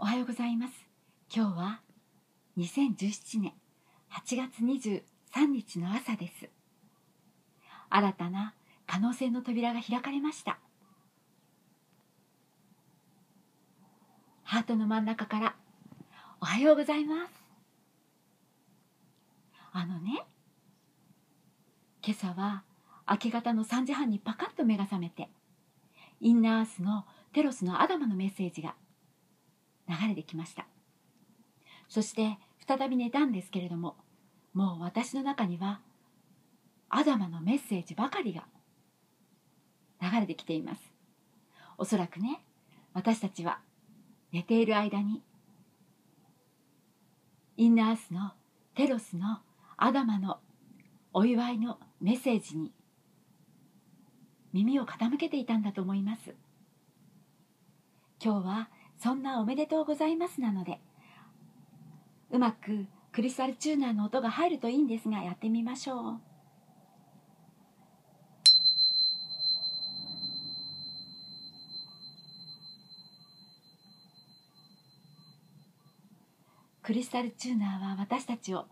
おはようございます。今日は2017年8月23日の朝です。新たな可能性の扉が開かれました。ハートの真ん中からおはようございます。あのね今朝は明け方の3時半にパカッと目が覚めてインナーアースのテロスのアダマのメッセージが流れてきました。そして再び寝たんですけれどももう私の中にはアダマのメッセージばかりが流れてきています。おそらくね私たちは寝ている間にインナースのテロスのアダマのお祝いのメッセージに耳を傾けていたんだと思います。今日はそんなおめでとうございますなので。うまくクリスタルチューナーの音が入るといいんですがやってみましょう。クリスタルチューナーは私たちを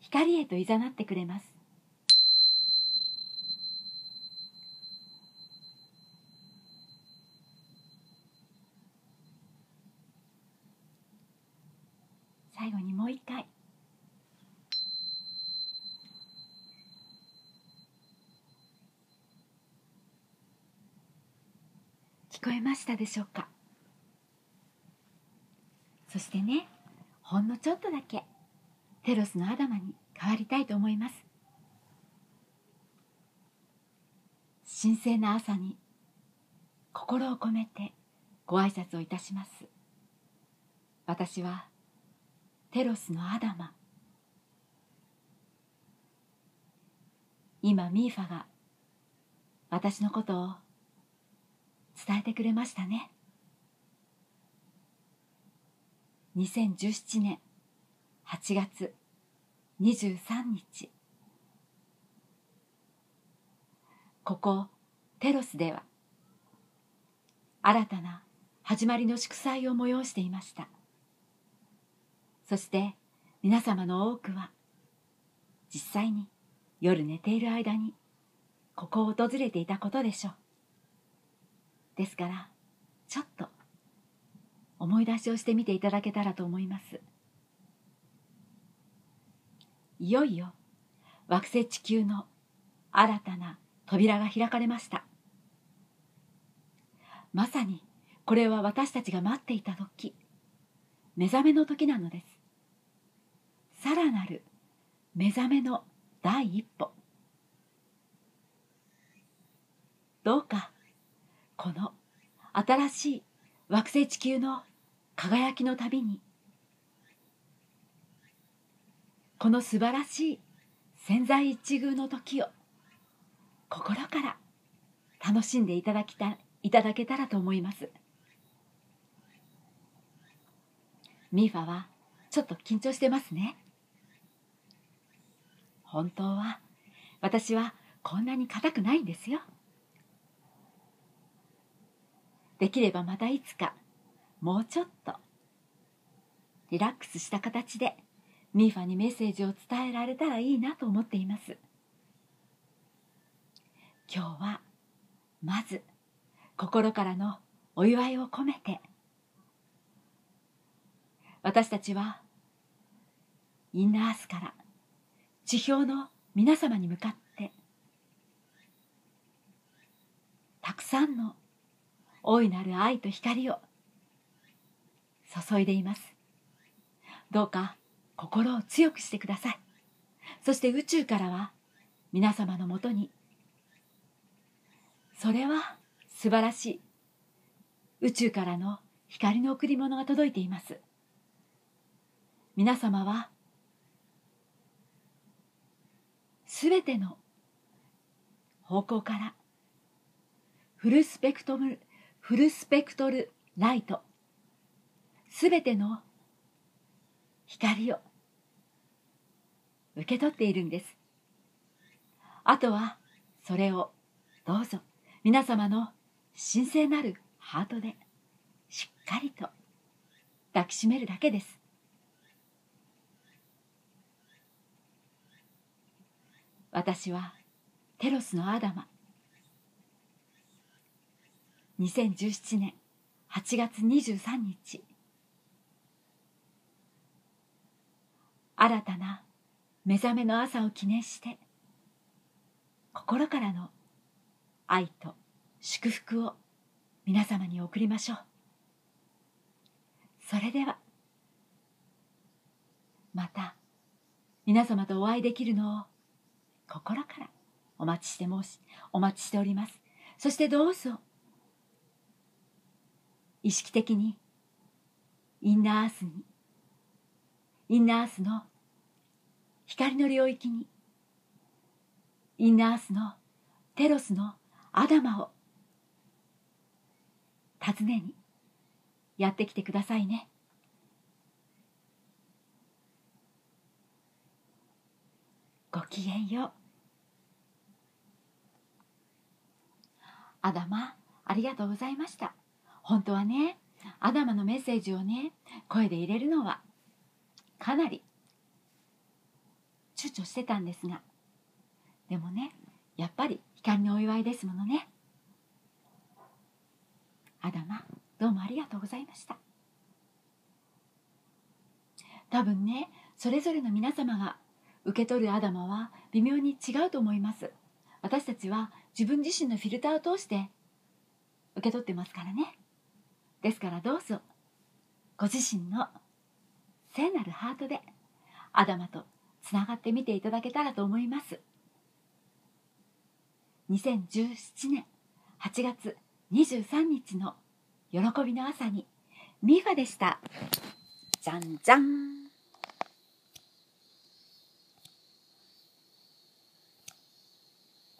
光へと誘ってくれます。最後にもう一回。聞こえましたでしょうか？そしてねほんのちょっとだけテロスのアダマに変わりたいと思います。神聖な朝に心を込めてご挨拶をいたします。私はテロスのアダマ。今ミーファが私のことを伝えてくれましたね。2017年8月23日。ここテロスでは新たな始まりの祝祭を催していました。そして皆様の多くは実際に夜寝ている間にここを訪れていたことでしょう。ですからちょっと思い出しをしてみていただけたらと思います。いよいよ惑星地球の新たな扉が開かれました。まさにこれは私たちが待っていた時目覚めの時なのです。さらなる目覚めの第一歩。どうかこの新しい惑星地球の輝きの旅にこの素晴らしい潜在一遇の時を心から楽しんでいただきたいただけたらと思います。ミーファはちょっと緊張してますね。本当は。私はこんなに硬くないんですよ。できればまたいつかもうちょっとリラックスした形でミーファにメッセージを伝えられたらいいなと思っています。今日はまず心からのお祝いを込めて私たちはインナーアースから地表の皆様に向かってたくさんの大いなる愛と光を注いでいます。どうか心を強くしてください。そして宇宙からは皆様のもとにそれは素晴らしい。宇宙からの光の贈り物が届いています。皆様はすべての方向からフルスペクトルフルスペクトルライトすべての光を受け取っているんです。あとはそれをどうぞ皆様の神聖なるハートでしっかりと抱きしめるだけです。私はテロスのアダマ。2017年8月23日。新たな目覚めの朝を記念して心からの愛と祝福を皆様に送りましょう。それではまた皆様とお会いできるのを心からお待ちして申しお待ちしております。そしてどうぞ意識的にインナーアースにインナーアースの光の領域にインナーアースのテロスのアダマを訪ねにやってきてくださいね。ごきげんよう。アダマありがとうございました。本当はねアダマのメッセージをね声で入れるのはかなり躊躇してたんですが。でもねやっぱり光のお祝いですものね。アダマどうもありがとうございました。多分ねそれぞれの皆様が受け取るアダマは微妙に違うと思います。私たちは自分自身のフィルターを通して受け取ってますからね。ですからどうぞご自身の聖なるハートでアダマとつながってみていただけたらと思います。2017年8月23日の喜びの朝にミファでした。じゃんじゃん。